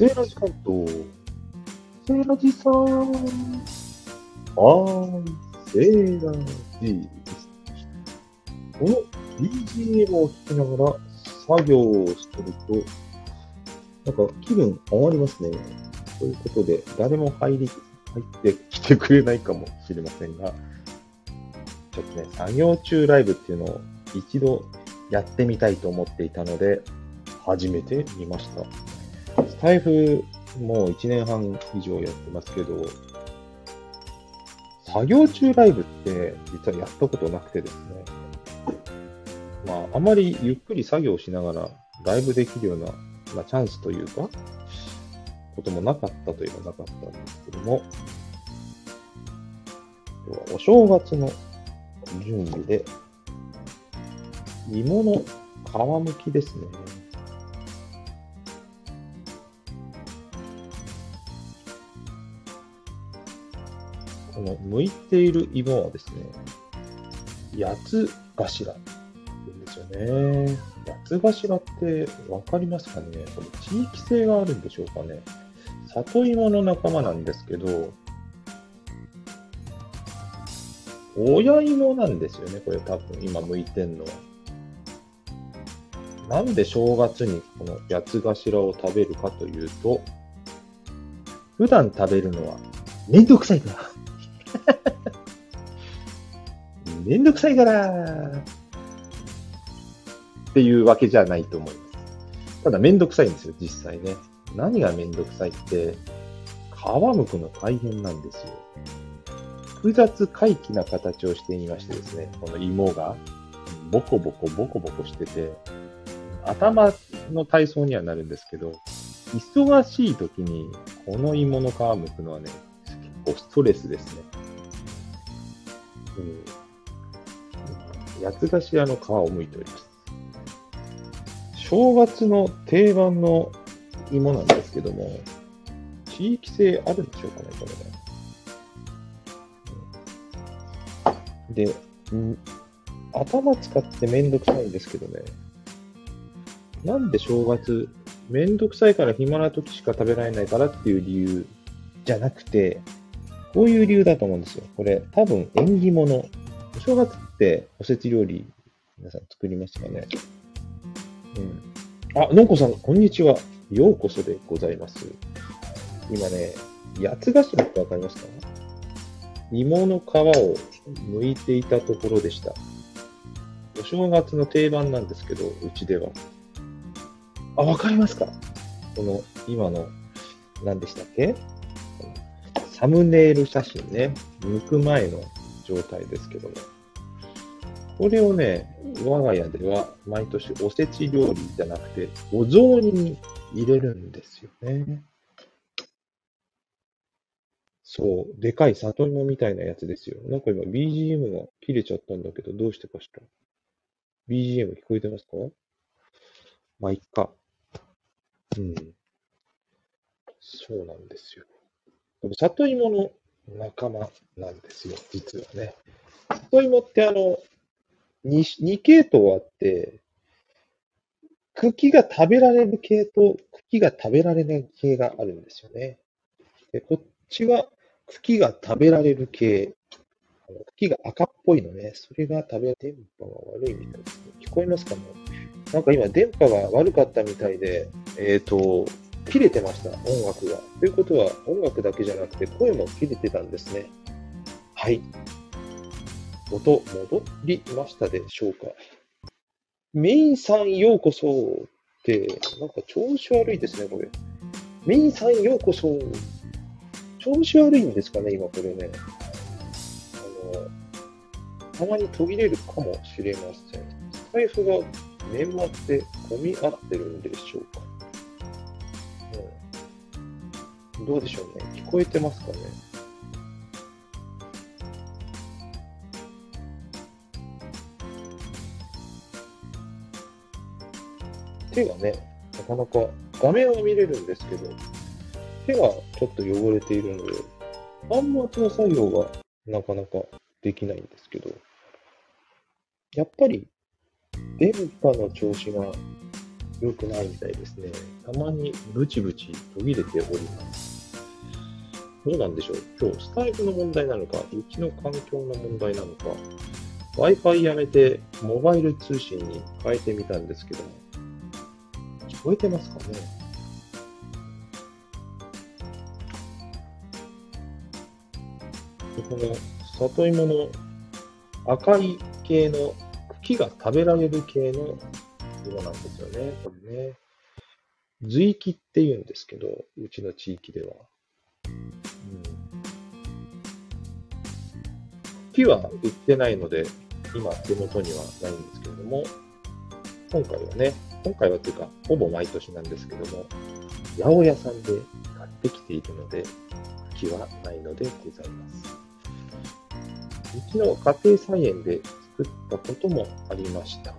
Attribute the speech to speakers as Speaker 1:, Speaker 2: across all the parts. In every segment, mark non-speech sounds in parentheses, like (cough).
Speaker 1: セーラジ関東。セーラジさん。はーい、セーラジです。この BGM を聴きながら作業をしてると、なんか気分上がりますね。ということで、誰も入り、入ってきてくれないかもしれませんが、ちょっとね、作業中ライブっていうのを一度やってみたいと思っていたので、始めてみました。スタイフもう1年半以上やってますけど、作業中ライブって実はやったことなくてですね、まあ、あまりゆっくり作業しながらライブできるような、まあ、チャンスというか、こともなかったといえばなかったんですけども、今日はお正月の準備で、芋の皮むきですね。この剥いている芋はですね、八つ頭って言うんですよね。八つ頭ってわかりますかね？これ地域性があるんでしょうかね？里芋の仲間なんですけど、親芋なんですよね、これ多分今剥いてんのは。なんで正月にこの八つ頭を食べるかというと、普段食べるのはめんどくさいから。めんどくさいからっていうわけじゃないと思います。ただめんどくさいんですよ、実際ね。何がめんどくさいって、皮むくの大変なんですよ。複雑回帰な形をしていましてですね、この芋がボコボコボコボコしてて、頭の体操にはなるんですけど、忙しい時にこの芋の皮むくのはね、結構ストレスですね。うん。八つ頭の皮を剥いております。正月の定番の芋なんですけども、地域性あるんでしょうかね、これね。で、ん頭使ってめんどくさいんですけどね。なんで正月、めんどくさいから暇な時しか食べられないからっていう理由じゃなくて、こういう理由だと思うんですよ。これ、多分縁起物。お正月っおせち料理、皆さん作りますかね。うん。あ、のんこさん、こんにちは。ようこそでございます。今ね、八つ頭ってわかりますか？芋の皮を剥いていたところでした。お正月の定番なんですけど、うちでは。あ、わかりますか？この、今の、何でしたっけ？サムネイル写真ね。剥く前の状態ですけども。これをね、我が家では毎年おせち料理じゃなくて、お雑煮に入れるんですよね。そう、でかい里芋みたいなやつですよ。なんか今 BGM が切れちゃったんだけど、どうしてかしら？BGM 聞こえてますか？まあ、いっか。うん。そうなんですよ。でも里芋の仲間なんですよ、実はね。里芋ってあの、2, 2系統あって、茎が食べられる系と茎が食べられない系があるんですよね。で、こっちは茎が食べられる系。茎が赤っぽいのね。それが食べ、電波が悪いみたいですね。聞こえますかね？なんか今電波が悪かったみたいで、えっ、と、切れてました、音楽が。ということは、音楽だけじゃなくて声も切れてたんですね。はい。音、戻りましたでしょうか？メインさんようこそって、なんか調子悪いですね、これ。メインさんようこそ。調子悪いんですかね、今これね。あの、たまに途切れるかもしれません。スタイフが年末で混み合ってるんでしょうか。どうでしょうね。聞こえてますかね？手がね、なかなか画面は見れるんですけど、手がちょっと汚れているので、端末の作業がなかなかできないんですけど、やっぱり電波の調子が良くないみたいですね。たまにブチブチ途切れております。どうなんでしょう？今日、スタイルの問題なのか、うちの環境の問題なのか、Wi-Fi やめて、モバイル通信に変えてみたんですけども、聞こえてますかね？この里芋の赤い系の茎が食べられる系の芋なんですよね。これね。随木って言うんですけど、うちの地域では。うん、茎は売ってないので、今手元にはないんですけれども、今回はね、今回はというか、ほぼ毎年なんですけども、八百屋さんで買ってきているので、茎はないのでございます。うちの家庭菜園で作ったこともありました。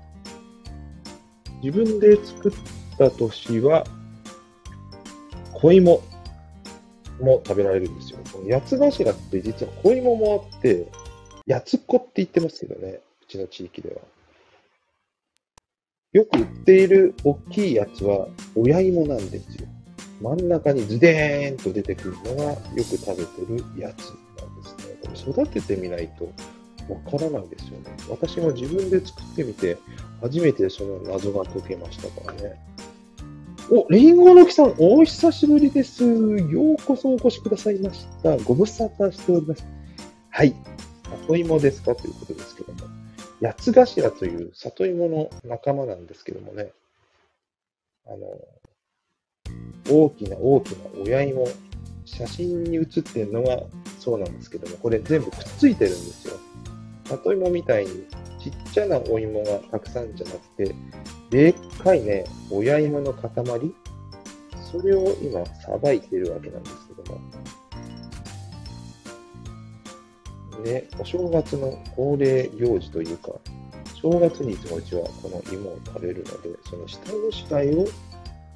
Speaker 1: 自分で作った年は、小芋も食べられるんですよ。この八つ頭って実は小芋もあって、八つ子って言ってますけどね、うちの地域では。よく売っている大きいやつは親芋なんですよ。真ん中にズデーンと出てくるのがよく食べてるやつなんですね。これ育ててみないとわからないですよね。私も自分で作ってみて、初めてその謎が解けましたからね。お、リンゴの木さん、お久しぶりです。ようこそお越しくださいました。ご無沙汰しております。はい。里芋ですか？ということですけど。八つ頭という里芋の仲間なんですけどもね。あの、大きな大きな親芋、写真に写ってるのがそうなんですけども、これ全部くっついてるんですよ。里芋みたいにちっちゃなお芋がたくさんじゃなくて、でっかいね、親芋の塊？それを今、さばいてるわけなんですけども。ね、お正月の恒例行事というか、正月にいつもうちはこの芋を食べるので、その下ごしらえを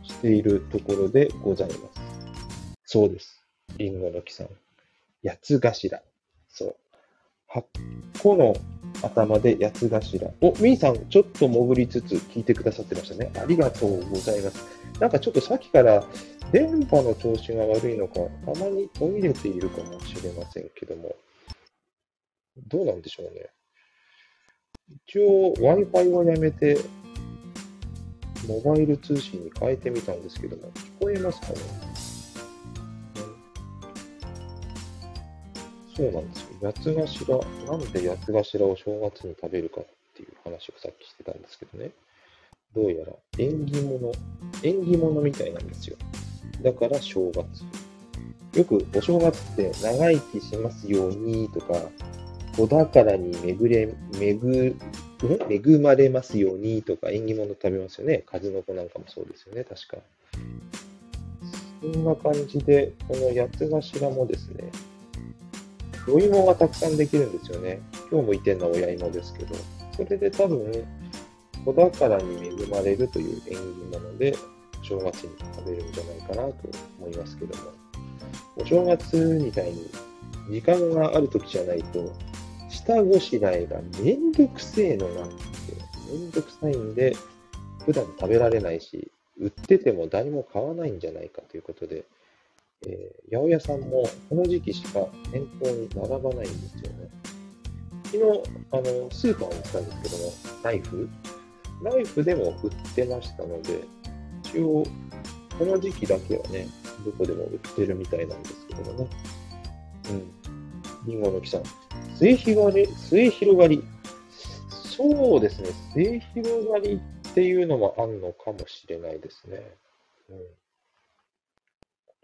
Speaker 1: しているところでございます。そうです。リンゴの木さん。八つ頭。そう。8個の頭で八つ頭。お、みーさん、ちょっと潜りつつ聞いてくださってましたね。ありがとうございます。なんかちょっとさっきから電波の調子が悪いのか、たまに途切れているかもしれませんけども、どうなんでしょうね。一応 Wi-Fi をやめて、モバイル通信に変えてみたんですけども、聞こえますかね？そうなんですよ。八つ頭、なんで八つ頭を正月に食べるかっていう話をさっきしてたんですけどね。どうやら縁起物、縁起物みたいなんですよ。だから正月。よくお正月って長生きしますようにとか、子宝に巡れ、巡、恵まれますようにとか縁起物食べますよね。数の子なんかもそうですよね、確か。そんな感じで、この八つ頭もですね、お芋がたくさんできるんですよね。今日もいてんのは親芋ですけど、それで多分、子宝に恵まれるという縁起なので、正月に食べるんじゃないかなと思いますけども、お正月みたいに時間がある時じゃないと、下ごしらえがめんどくせえのなんて、めんどくさいんで、普段食べられないし、売ってても誰も買わないんじゃないかということで、えー、八百屋さんもこの時期しか店頭に並ばないんですよね。昨日、あの、スーパーに行ったんですけども、ナイフ？ナイフでも売ってましたので、一応、この時期だけはね、どこでも売ってるみたいなんですけどもね。うん。リンゴの木さん。末広がり、末広がり。そうですね。末広がりっていうのもあるのかもしれないですね。う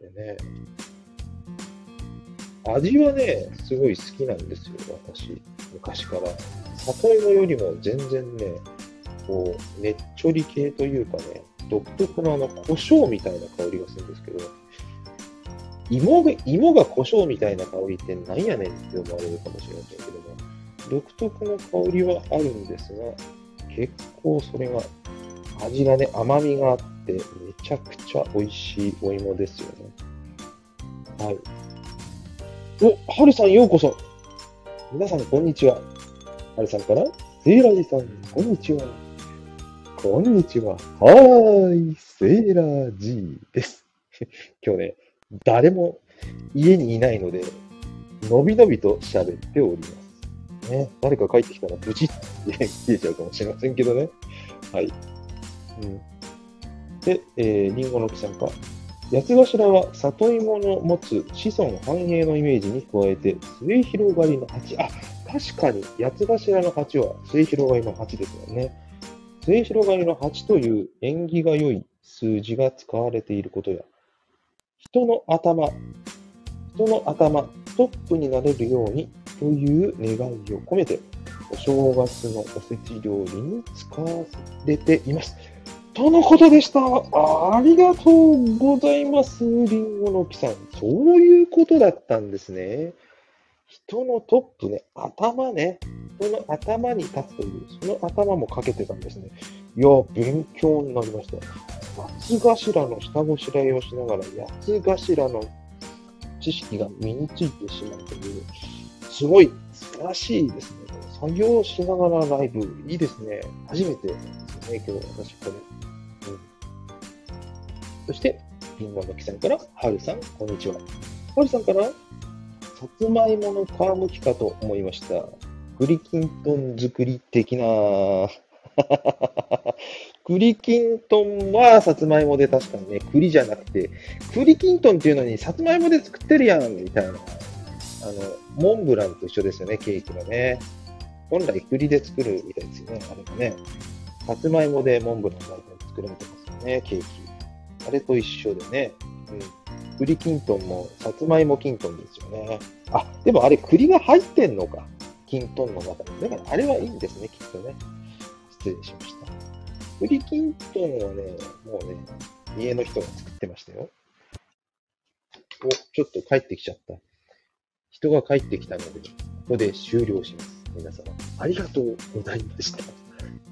Speaker 1: ん。でね、味はね、すごい好きなんですよ、私。昔から。里芋よりも全然ね、こう、ねっちょり系というかね、独特のあの、胡椒みたいな香りがするんですけど、芋が、芋が胡椒みたいな香りってなんやねんって思われるかもしれませんけども、独特の香りはあるんですが、結構それが、味がね、甘みがあって、めちゃくちゃ美味しいお芋ですよね。はい。お、はるさんようこそ。皆さんこんにちは。はるさんから、ゼーラジさん、こんにちは。こんにちは。はーい、セーラーです。今日ね、誰も家にいないので、のびのびと喋っております。ね、誰か帰ってきたらブチって (laughs) 消えちゃうかもしれませんけどね。はい。うん、で、えー、リンゴの木さんか。八つ頭は里芋の持つ子孫繁栄のイメージに加えて、末広がりの鉢。あ、確かに八つ頭の鉢は末広がりの鉢ですよね。末広がりの8という縁起が良い数字が使われていることや、人の頭、人の頭、トップになれるようにという願いを込めて、お正月のおせち料理に使われています。とのことでした。ありがとうございます、りんごの木さん。そういうことだったんですね。人のトップね、頭ね。人の頭に立つという、その頭もかけてたんですね。いや、勉強になりました。八つ頭の下ごしらえをしながら、八つ頭の知識が身についてしまうという、すごい素晴らしいですね。作業しながらライブ、いいですね。初めてですね、今日私これ。うん、そして、リンゴの木さんから、はるさん、こんにちは。はるさんから、さつまいもの皮むきかと思いました。栗きんとん作り的な。栗きんとんはさつまいもで確かにね、栗じゃなくて、栗きんとんっていうのにさつまいもで作ってるやんみたいな。あの、モンブランと一緒ですよね、ケーキのね。本来栗で作るみたいですよね、あれもね。さつまいもでモンブラン大体作られてますよね、ケーキ。あれと一緒でね。うん。栗きんとんもさつまいもきんとんですよね。あ、でもあれ栗が入ってんのか。きんとんの中に。だからあれはいいんですね、きっとね。失礼しました。栗きんとんはね、もうね、家の人が作ってましたよ。お、ちょっと帰ってきちゃった。人が帰ってきたので、ここで終了します。皆様、ありがとうございました。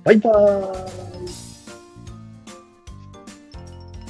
Speaker 1: バイバーイ